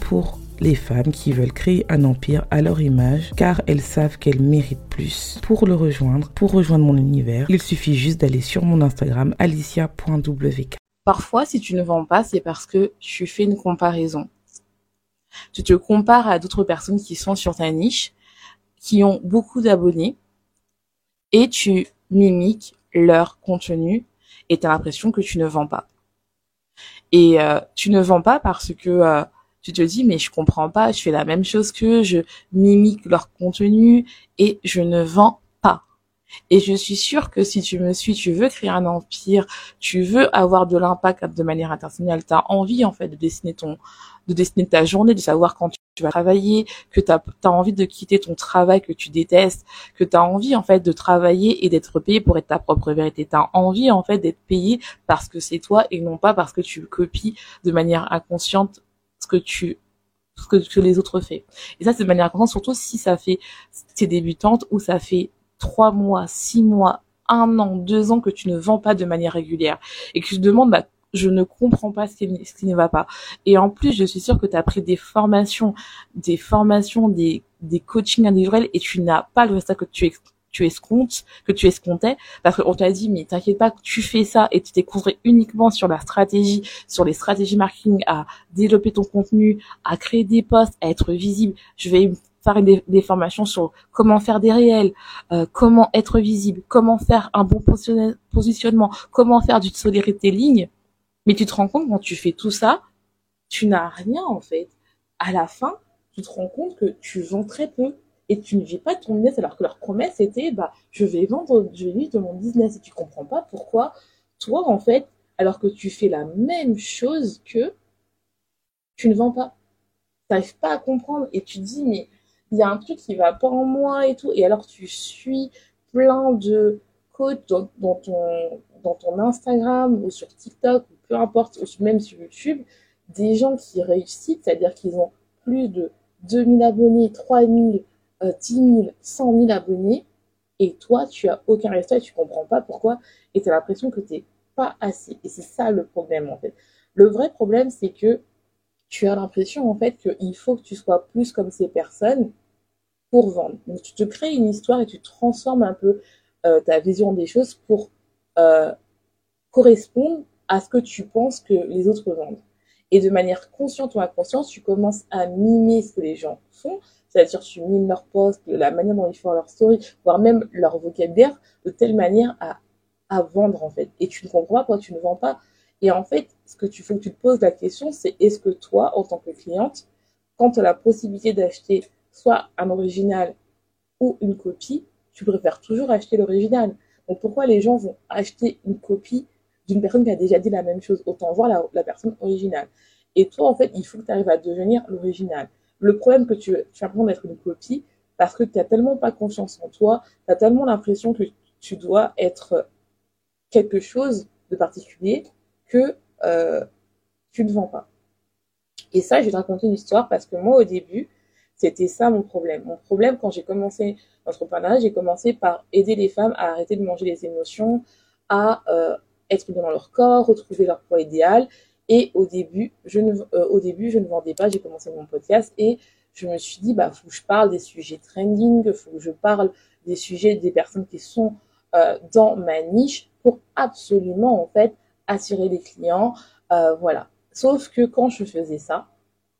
Pour les femmes qui veulent créer un empire à leur image car elles savent qu'elles méritent plus. Pour le rejoindre, pour rejoindre mon univers, il suffit juste d'aller sur mon Instagram alicia.wk. Parfois, si tu ne vends pas, c'est parce que tu fais une comparaison. Tu te compares à d'autres personnes qui sont sur ta niche, qui ont beaucoup d'abonnés, et tu mimiques leur contenu et tu as l'impression que tu ne vends pas. Et euh, tu ne vends pas parce que euh, tu te dis mais je comprends pas, je fais la même chose que je mimique leur contenu et je ne vends. Et je suis sûre que si tu me suis, tu veux créer un empire, tu veux avoir de l'impact de manière internationale, tu as envie en fait de dessiner ton de dessiner ta journée, de savoir quand tu vas travailler, que tu as, envie de quitter ton travail que tu détestes, que tu as envie en fait de travailler et d'être payé pour être ta propre vérité. Tu as envie en fait d'être payé parce que c'est toi et non pas parce que tu copies de manière inconsciente ce que tu ce que, les autres font. Et ça c'est de manière inconsciente surtout si ça fait t'es débutante ou ça fait trois mois, six mois, un an, deux ans que tu ne vends pas de manière régulière et que tu te demandes bah, je ne comprends pas ce qui, ce qui ne va pas. Et en plus, je suis sûre que tu as pris des formations, des formations, des, des coachings individuels et tu n'as pas le résultat que tu tu escomptes, que tu escomptais, parce qu'on t'a dit, mais t'inquiète pas, tu fais ça et tu t'es concentré uniquement sur la stratégie, sur les stratégies marketing, à développer ton contenu, à créer des posts, à être visible. Je vais faire des, formations sur comment faire des réels, euh, comment être visible, comment faire un bon positionnement, comment faire du storytelling. Mais tu te rends compte quand tu fais tout ça, tu n'as rien en fait. À la fin, tu te rends compte que tu vends très peu et tu ne vis pas ton business alors que leur promesse était bah je vais vendre, je vais vivre de mon business et tu comprends pas pourquoi toi en fait alors que tu fais la même chose que tu ne vends pas. Tu n'arrives pas à comprendre et tu dis mais il y a un truc qui va pas en moi et tout. Et alors tu suis plein de coachs dans, ton dans ton Instagram ou sur TikTok peu importe, même sur YouTube, des gens qui réussissent, c'est-à-dire qu'ils ont plus de 2000 abonnés, 3000, 10 000, 100 000 abonnés, et toi, tu as aucun résultat et tu comprends pas pourquoi, et tu as l'impression que tu n'es pas assez. Et c'est ça le problème, en fait. Le vrai problème, c'est que tu as l'impression, en fait, qu'il faut que tu sois plus comme ces personnes pour vendre. Donc, tu te crées une histoire et tu transformes un peu euh, ta vision des choses pour euh, correspondre à ce que tu penses que les autres vendent. Et de manière consciente ou inconsciente, tu commences à mimer ce que les gens font, c'est-à-dire tu mimes leur post, la manière dont ils font leur story, voire même leur vocabulaire, de telle manière à, à vendre en fait. Et tu ne comprends pas pourquoi tu ne vends pas. Et en fait, ce que tu faut que tu te poses la question, c'est est-ce que toi, en tant que cliente, quand tu as la possibilité d'acheter soit un original ou une copie, tu préfères toujours acheter l'original. Donc pourquoi les gens vont acheter une copie d'une personne qui a déjà dit la même chose? Autant voir la, personne originale. Et toi, en fait, il faut que tu arrives à devenir l'original. Le problème que tu, tu l'impression d'être une copie parce que tu n'as tellement pas confiance en toi, tu as tellement l'impression que tu dois être quelque chose de particulier que euh, tu ne vends pas. Et ça, je vais te raconter une histoire parce que moi, au début, c'était ça mon problème. Mon problème, quand j'ai commencé l'entrepreneuriat, j'ai commencé par aider les femmes à arrêter de manger les émotions, à euh, être dans leur corps, retrouver leur poids idéal. Et au début, je ne, euh, au début, je ne vendais pas. J'ai commencé mon podcast et je me suis dit, bah, faut que je parle des sujets trending, faut que je parle des sujets des personnes qui sont euh, dans ma niche pour absolument, en fait, attirer les clients. Voilà. Sauf que quand je faisais ça,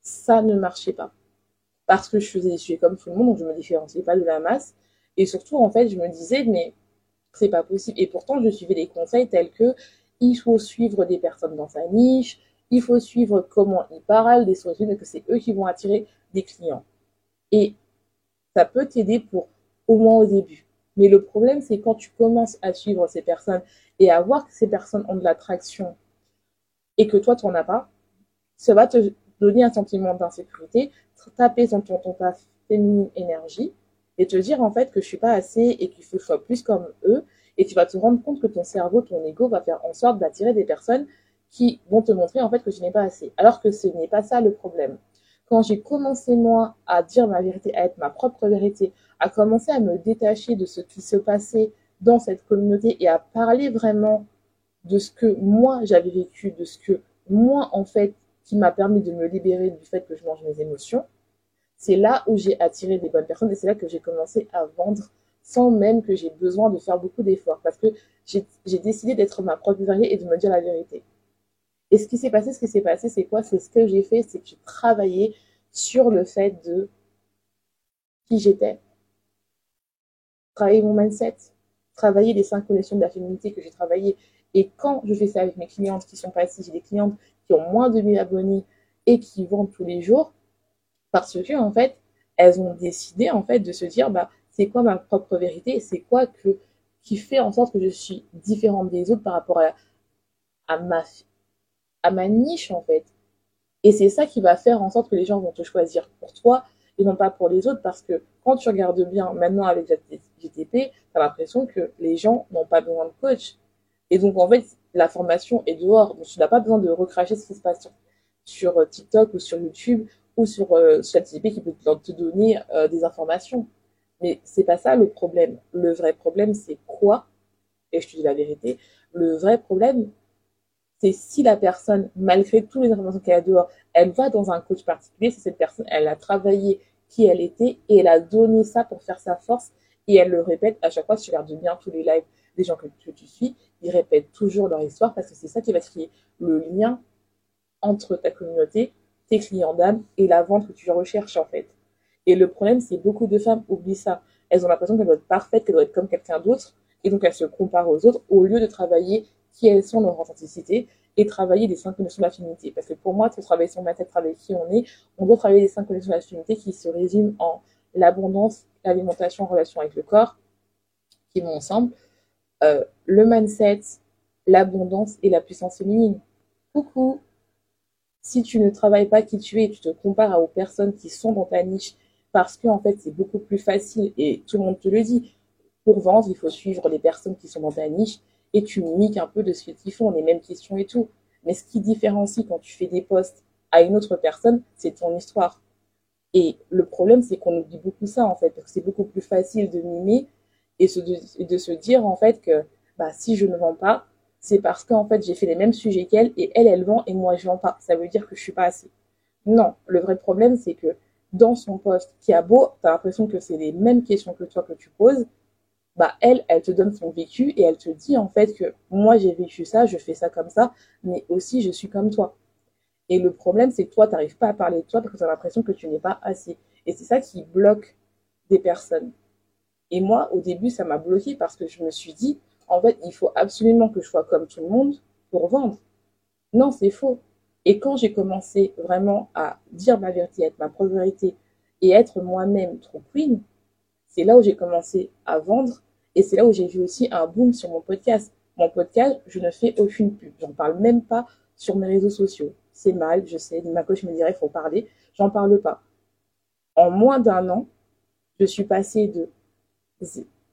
ça ne marchait pas. Parce que je faisais des sujets comme tout le monde, donc je me différenciais pas de la masse. Et surtout, en fait, je me disais, mais c'est pas possible. Et pourtant, je suivais des conseils tels que il faut suivre des personnes dans sa niche, il faut suivre comment ils parlent, des et que c'est eux qui vont attirer des clients. Et ça peut t'aider pour au moins au début. Mais le problème, c'est quand tu commences à suivre ces personnes et à voir que ces personnes ont de l'attraction et que toi, tu n'en as pas, ça va te donner un sentiment d'insécurité, taper sur ton, ta féminine énergie et te dire en fait que je suis pas assez et qu'il faut que je sois plus comme eux et tu vas te rendre compte que ton cerveau, ton ego va faire en sorte d'attirer des personnes qui vont te montrer en fait que je n'ai pas assez. Alors que ce n'est pas ça le problème. Quand j'ai commencé moi à dire ma vérité, à être ma propre vérité, à commencer à me détacher de ce qui se passait dans cette communauté et à parler vraiment de ce que moi j'avais vécu, de ce que moi en fait qui m'a permis de me libérer du fait que je mange mes émotions, c'est là où j'ai attiré des bonnes personnes et c'est là que j'ai commencé à vendre sans même que j'ai besoin de faire beaucoup d'efforts parce que j'ai décidé d'être ma propre vérité et de me dire la vérité. Et ce qui s'est passé, ce qui s'est passé, c'est quoi? C'est ce que j'ai fait, c'est que j'ai travaillé sur le fait de qui j'étais, travailler mon mindset, travailler les cinq connexions de la féminité que j'ai travaillé. Et quand je fais ça avec mes clientes qui sont passées, j'ai des clientes qui ont moins de 1000 abonnés et qui vendent tous les jours, parce que en fait, elles ont décidé en fait de se dire bah c'est quoi ma propre vérité, c'est quoi que qui fait en sorte que je suis différente des autres par rapport à, ma niche en fait. Et c'est ça qui va faire en sorte que les gens vont te choisir pour toi et non pas pour les autres parce que quand tu regardes bien maintenant avec GTP, tu as l'impression que les gens n'ont pas besoin de coach. Et donc en fait, la formation est dehors. Donc tu n'as pas besoin de recracher ce qui se passe sur, euh, TikTok ou sur YouTube ou sur euh, qui peut te donner euh, des informations. Mais c'est pas ça le problème. Le vrai problème, c'est quoi? Et je te dis la vérité. Le vrai problème, c'est si la personne, malgré toutes les informations qu'elle a dehors, elle va dans un coach particulier, c'est cette personne, elle a travaillé qui elle était et elle a donné ça pour faire sa force et elle le répète à chaque fois. Si tu regardes bien tous les lives des gens que tu suis, ils répètent toujours leur histoire parce que c'est ça qui va créer le lien entre ta communauté tes clients d'âme et la vente que tu recherches en fait. Et le problème, c'est beaucoup de femmes oublient ça. Elles ont l'impression qu'elles doivent être parfaites, qu'elles doivent être comme quelqu'un d'autre, et donc elles se comparent aux autres au lieu de travailler qui elles sont, leur authenticité, et travailler des cinq connexions d'affinité. Parce que pour moi, pour travailler sur ma tête, travailler qui on est, on doit travailler les cinq connexions d'affinité qui se résument en l'abondance, l'alimentation en relation avec le corps, qui vont ensemble, euh, le mindset, l'abondance et la puissance féminine. Coucou, si tu ne travailles pas qui tu es, tu te compares aux personnes qui sont dans ta niche parce que en fait c'est beaucoup plus facile et tout le monde te le dit. Pour vendre, il faut suivre les personnes qui sont dans ta niche et tu mimiques un peu de ce qu'ils font, les mêmes questions et tout. Mais ce qui différencie quand tu fais des posts à une autre personne, c'est ton histoire. Et le problème, c'est qu'on oublie beaucoup ça en fait, parce que c'est beaucoup plus facile de mimer et de, se dire en fait que bah, si je ne vends pas, c'est parce qu'en fait j'ai fait les mêmes sujets qu'elle et elle elle vend et moi je vends pas. Ça veut dire que je suis pas assez. Non, le vrai problème c'est que dans son poste qui a beau, tu as l'impression que c'est les mêmes questions que toi que tu poses, bah elle, elle te donne son vécu et elle te dit en fait que moi j'ai vécu ça, je fais ça comme ça, mais aussi je suis comme toi. Et le problème c'est que toi, tu n'arrives pas à parler de toi parce que tu as l'impression que tu n'es pas assez. Et c'est ça qui bloque des personnes. Et moi, au début, ça m'a bloqué parce que je me suis dit, en fait, il faut absolument que je sois comme tout le monde pour vendre. Non, c'est faux. Et quand j'ai commencé vraiment à dire ma vérité, être ma propre vérité et être moi-même trop queen, c'est là où j'ai commencé à vendre et c'est là où j'ai vu aussi un boom sur mon podcast. Mon podcast, je ne fais aucune pub. J'en parle même pas sur mes réseaux sociaux. C'est mal, je sais. Ma coach me dirait, il faut parler. J'en parle pas. En moins d'un an, je suis passée de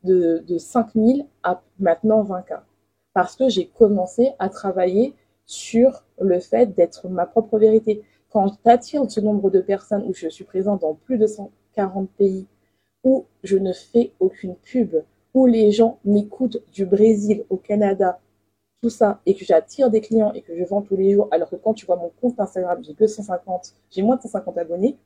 de, de 5 000 à maintenant 20 k Parce que j'ai commencé à travailler sur le fait d'être ma propre vérité. Quand tu attires ce nombre de personnes où je suis présente dans plus de 140 pays, où je ne fais aucune pub, où les gens m'écoutent du Brésil au Canada, tout ça, et que j'attire des clients et que je vends tous les jours, alors que quand tu vois mon compte Instagram, j'ai que 150, j'ai moins de 150 abonnés,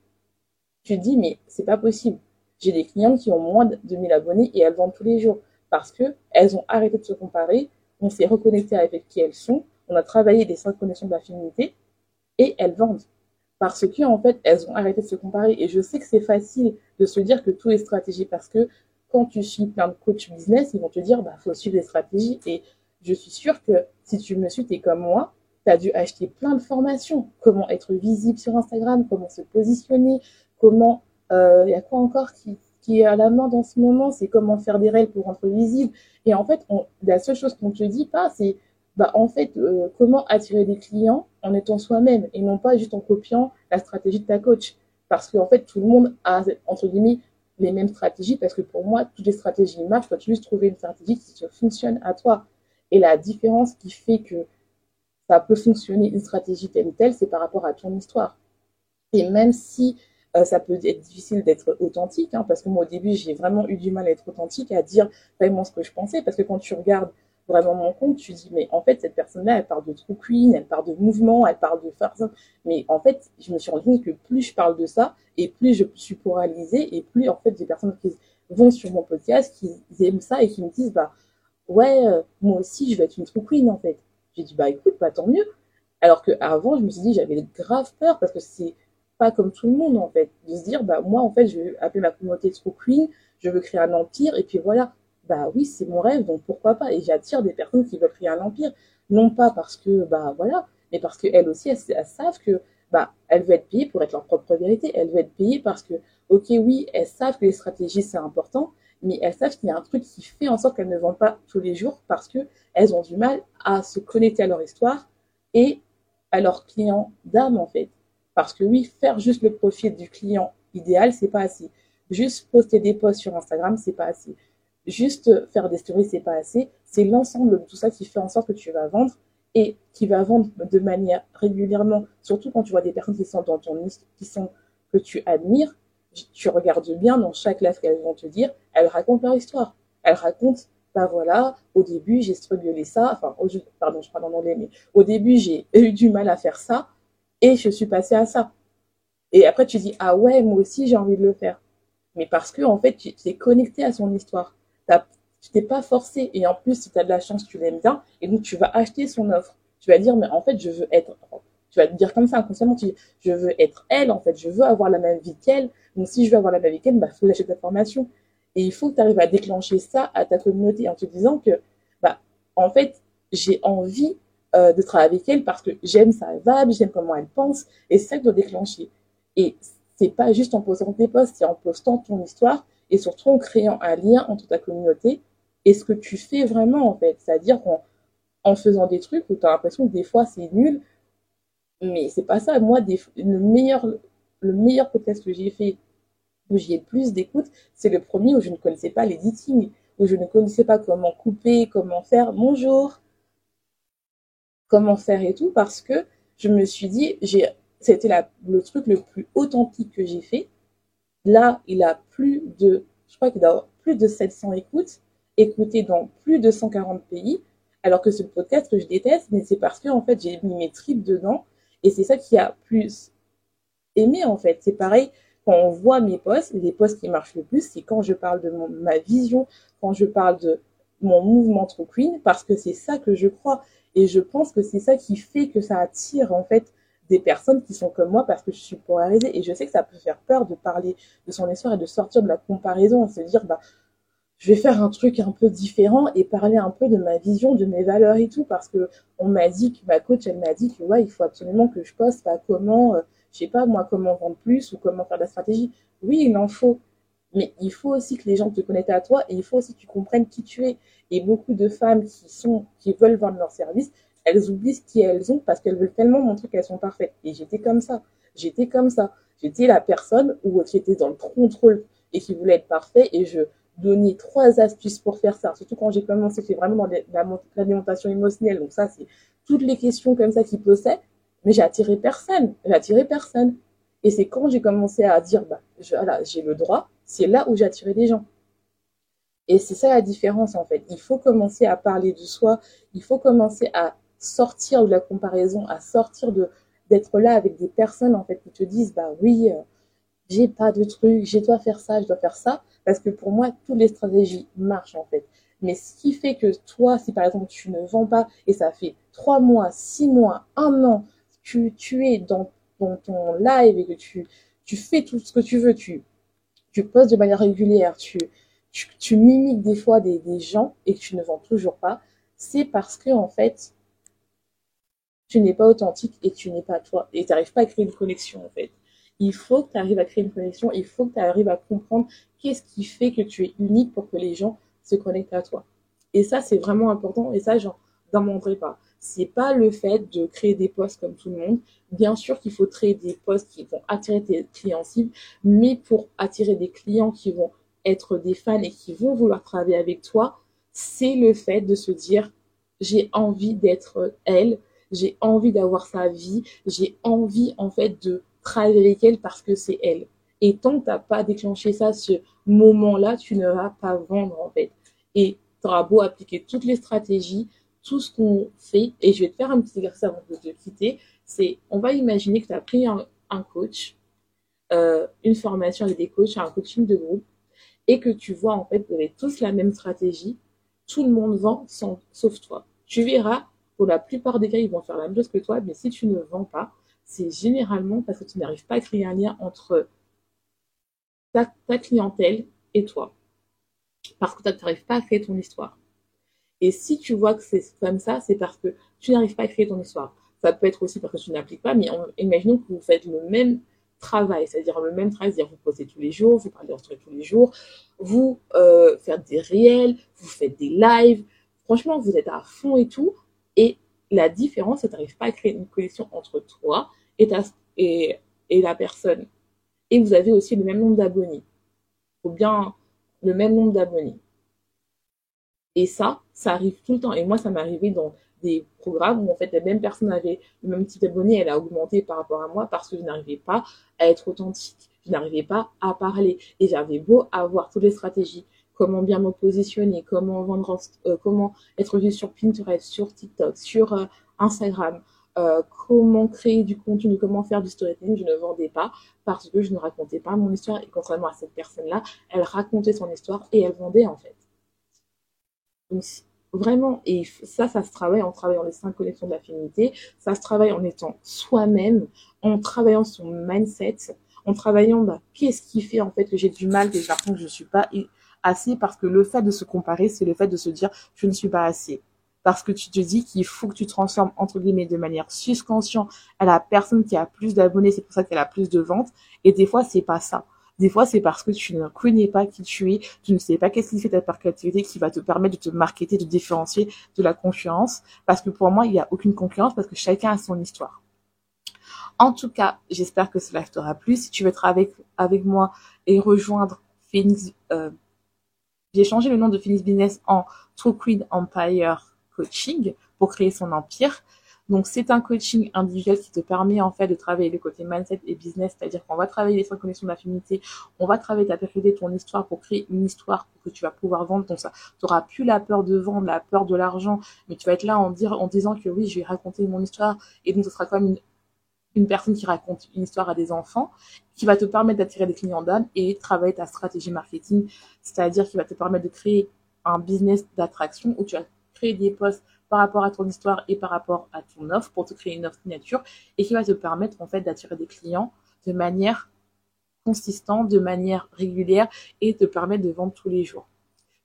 tu te dis, mais c'est pas possible. J'ai des clientes qui ont moins de 2000 abonnés et elles vendent tous les jours parce que elles ont arrêté de se comparer, on s'est reconnecté avec qui elles sont, on a travaillé des cinq connexions d'affinité et elles vendent. Parce que, en fait, elles ont arrêté de se comparer. Et je sais que c'est facile de se dire que tout est stratégie parce que quand tu suis plein de coach business, ils vont te dire, bah, faut suivre des stratégies. Et je suis sûre que si tu me suis, tu es comme moi, tu as dû acheter plein de formations. Comment être visible sur Instagram, comment se positionner, comment... Il euh, y a quoi encore qui, est à la mode en ce moment? C'est comment faire des règles pour être visible. Et en fait, la seule chose qu'on ne te dit pas, c'est bah, en fait, euh, comment attirer des clients en étant soi-même et non pas juste en copiant la stratégie de ta coach. Parce qu'en fait, tout le monde a, entre guillemets, les mêmes stratégies parce que pour moi, toutes les stratégies marchent. Tu dois juste trouver une stratégie qui fonctionne à toi. Et la différence qui fait que ça peut fonctionner une stratégie telle ou telle, c'est par rapport à ton histoire. Et même si euh, ça peut être difficile d'être authentique, hein, parce que moi au début j'ai vraiment eu du mal à être authentique, à dire vraiment ce que je pensais, parce que quand tu regardes vraiment mon compte, tu dis mais en fait cette personne-là elle parle de true queen, elle parle de mouvement, elle parle de farce, mais en fait je me suis rendu compte que plus je parle de ça et plus je suis polarisée et plus en fait des personnes qui vont sur mon podcast qui aiment ça et qui me disent bah ouais euh, moi aussi je vais être une true queen en fait j'ai dit, bah écoute, pas tant mieux. Alors qu'avant, je me suis dit, j'avais grave peur parce que c'est pas comme tout le monde, en fait. De se dire, bah moi, en fait, je vais appeler ma communauté True Queen, je veux créer un empire, et puis voilà. Bah oui, c'est mon rêve, donc pourquoi pas? Et j'attire des personnes qui veulent créer un empire. Non pas parce que, bah voilà, mais parce qu'elles aussi, elles, savent que, bah, elles veulent être payées pour être leur propre vérité. Elles veulent être payées parce que, ok, oui, elles savent que les stratégies, c'est important, mais elles savent qu'il y a un truc qui fait en sorte qu'elles ne vendent pas tous les jours parce que elles ont du mal à se connecter à leur histoire et à leur client d'âme en fait. Parce que oui, faire juste le profit du client idéal, c'est pas assez. Juste poster des posts sur Instagram, c'est pas assez. Juste faire des stories, c'est pas assez. C'est l'ensemble de tout ça qui fait en sorte que tu vas vendre et qui va vendre de manière régulièrement, surtout quand tu vois des personnes qui sont dans ton liste, qui sont que tu admires, tu regardes bien dans chaque live qu'elles vont te dire, elles racontent leur histoire. Elles racontent, bah voilà, au début j'ai strugglé ça, enfin, au, pardon, je parle en anglais, mais au début j'ai eu du mal à faire ça et je suis passée à ça. Et après tu dis, ah ouais, moi aussi j'ai envie de le faire. Mais parce que en fait, tu t'es connecté à son histoire. Tu t'es pas forcé. Et en plus, si tu as de la chance, tu l'aimes bien. Et donc, tu vas acheter son offre. Tu vas dire, mais en fait, je veux être tu vas te dire comme ça inconsciemment, tu je veux être elle, en fait, je veux avoir la même vie qu'elle. Donc, si je veux avoir la même vie qu'elle, bah, faut lâcher ta formation. Et il faut que tu arrives à déclencher ça à ta communauté en te disant que, bah, en fait, j'ai envie euh, de travailler avec elle parce que j'aime sa vibe, j'aime comment elle pense, et c'est ça que doit déclencher. Et c'est pas juste en postant tes posts, c'est en postant ton histoire et surtout en créant un lien entre ta communauté et ce que tu fais vraiment, en fait. C'est-à-dire en, en faisant des trucs où tu as l'impression que des fois c'est nul, mais c'est pas ça. Moi, le, meilleur, le meilleur podcast que j'ai fait, où j'ai plus d'écoute, c'est le premier où je ne connaissais pas l'editing, où je ne connaissais pas comment couper, comment faire bonjour, comment faire et tout, parce que je me suis dit, j'ai, c'était le truc le plus authentique que j'ai fait. Là, il a plus de, je crois qu'il a plus de 700 écoutes, écouté dans plus de 140 pays, alors que ce podcast que je déteste, mais c'est parce que, en fait, j'ai mis mes tripes dedans et c'est ça qui a plus aimé, en fait. C'est pareil, quand on voit mes posts, les posts qui marchent le plus, c'est quand je parle de ma vision, quand je parle de mon mouvement trop queen, parce que c'est ça que je crois. Et je pense que c'est ça qui fait que ça attire, en fait, des personnes qui sont comme moi parce que je suis polarisée. Et je sais que ça peut faire peur de parler de son histoire et de sortir de la comparaison, se dire, bah, je vais faire un truc un peu différent et parler un peu de ma vision, de mes valeurs et tout, parce que on m'a dit que ma coach, elle m'a dit que il faut absolument que je poste pas comment, euh, je sais pas moi, comment vendre plus ou comment faire de la stratégie. Oui, il en faut, mais il faut aussi que les gens te connaissent à toi et il faut aussi que tu comprennes qui tu es. Et beaucoup de femmes qui sont, qui veulent vendre leur service, elles oublient qui elles ont parce qu'elles veulent tellement montrer qu'elles sont parfaites. Et j'étais comme ça. J'étais comme ça. J'étais la personne où qui était dans le contrôle et qui voulait être parfait et je donner trois astuces pour faire ça. Surtout quand j'ai commencé, c'est vraiment dans l'alimentation émotionnelle. Donc ça, c'est toutes les questions comme ça qui posaient. Mais j'ai attiré personne. J'ai attiré personne. Et c'est quand j'ai commencé à dire, bah, voilà, j'ai le droit, c'est là où attiré des gens. Et c'est ça la différence, en fait. Il faut commencer à parler de soi. Il faut commencer à sortir de la comparaison, à sortir d'être là avec des personnes, en fait, qui te disent, bah oui, euh, j'ai pas de truc, j'ai dois faire ça, je dois faire ça. Parce que pour moi, toutes les stratégies marchent en fait. Mais ce qui fait que toi, si par exemple tu ne vends pas et ça fait trois mois, six mois, un an, tu, tu es dans, ton live et que tu fais tout ce que tu veux, tu, tu postes de manière régulière, tu, tu, mimiques des fois des, des gens et que tu ne vends toujours pas, c'est parce que en fait, tu n'es pas authentique et tu n'es pas toi. Et tu n'arrives pas à créer une connexion, en fait. Il faut que tu arrives à créer une connexion, il faut que tu arrives à comprendre qu'est-ce qui fait que tu es unique pour que les gens se connectent à toi. Et ça, c'est vraiment important. Et ça, j'en demanderai pas. C'est pas le fait de créer des posts comme tout le monde. Bien sûr qu'il faut créer des posts qui vont attirer tes clients cibles, mais pour attirer des clients qui vont être des fans et qui vont vouloir travailler avec toi, c'est le fait de se dire j'ai envie d'être elle, j'ai envie d'avoir sa vie, j'ai envie en fait de travailler avec elle parce que c'est elle. Et tant que tu n'as pas déclenché ça, ce moment-là, tu ne vas pas vendre en fait. Et tu auras beau appliquer toutes les stratégies, tout ce qu'on fait, et je vais te faire un petit exercice avant de te quitter, c'est on va imaginer que tu as pris un, coach, euh, une formation avec des coachs, un coaching de groupe, et que tu vois en fait vous avez tous la même stratégie, tout le monde vend sauf toi. Tu verras, pour la plupart des cas, ils vont faire la même chose que toi, mais si tu ne vends pas, c'est généralement parce que tu n'arrives pas à créer un lien entre ta, clientèle et toi. Parce que tu n'arrives pas à créer ton histoire. Et si tu vois que c'est comme ça, c'est parce que tu n'arrives pas à créer ton histoire. Ça peut être aussi parce que tu n'appliques pas, mais imaginons que vous faites le même travail, c'est-à-dire le même travail, c'est-à-dire vous posez tous les jours, vous parlez truc tous les jours, vous euh, faites des réels, vous faites des lives. Franchement, vous êtes à fond et tout. Et la différence, c'est que tu n'arrives pas à créer une connexion entre toi et, et, et la personne. Et vous avez aussi le même nombre d'abonnés. Ou bien le même nombre d'abonnés. Et ça, ça arrive tout le temps. Et moi, ça m'est arrivé dans des programmes où en fait la même personne avait le même type d'abonnés, elle a augmenté par rapport à moi parce que je n'arrivais pas à être authentique, je n'arrivais pas à parler et j'avais beau avoir toutes les stratégies, comment bien me positionner, comment vendre, euh, comment être vu sur Pinterest, sur TikTok, sur euh, Instagram, euh, comment créer du contenu, comment faire du storytelling, je ne vendais pas parce que je ne racontais pas mon histoire et contrairement à cette personne-là, elle racontait son histoire et elle vendait en fait. Donc Vraiment, et ça, ça se travaille en travaillant les cinq connexions d'affinité, ça se travaille en étant soi-même, en travaillant son mindset, en travaillant bah, qu'est-ce qui fait en fait que j'ai du mal, que j'ai l'impression que je ne suis pas assez, parce que le fait de se comparer, c'est le fait de se dire je ne suis pas assez. Parce que tu te dis qu'il faut que tu transformes entre guillemets de manière subconsciente à la personne qui a plus d'abonnés, c'est pour ça qu'elle a plus de ventes. Et des fois, c'est pas ça. Des fois, c'est parce que tu ne connais pas qui tu es, tu ne sais pas qu'est-ce qui fait ta particularité qui va te permettre de te marketer, de différencier de la concurrence. Parce que pour moi, il n'y a aucune concurrence parce que chacun a son histoire. En tout cas, j'espère que cela t'aura plu. Si tu veux être avec, avec moi et rejoindre Phoenix, euh, j'ai changé le nom de Phoenix Business en True Queen Empire Coaching pour créer son empire. Donc, c'est un coaching individuel qui te permet en fait de travailler le côté mindset et business, c'est-à-dire qu'on va travailler les cinq connexions d'affinité, on va travailler ta période, ton histoire pour créer une histoire que tu vas pouvoir vendre. Donc ça, tu n'auras plus la peur de vendre, la peur de l'argent, mais tu vas être là en disant que oui, je vais raconter mon histoire. Et donc ce sera comme une, une personne qui raconte une histoire à des enfants, qui va te permettre d'attirer des clients d'âme et travailler ta stratégie marketing, c'est-à-dire qui va te permettre de créer un business d'attraction où tu vas créer des posts par rapport à ton histoire et par rapport à ton offre pour te créer une offre signature et qui va te permettre en fait d'attirer des clients de manière consistante, de manière régulière et te permettre de vendre tous les jours.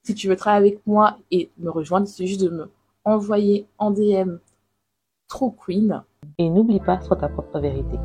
Si tu veux travailler avec moi et me rejoindre, c'est juste de me envoyer en DM True Queen. Et n'oublie pas, sois ta propre vérité.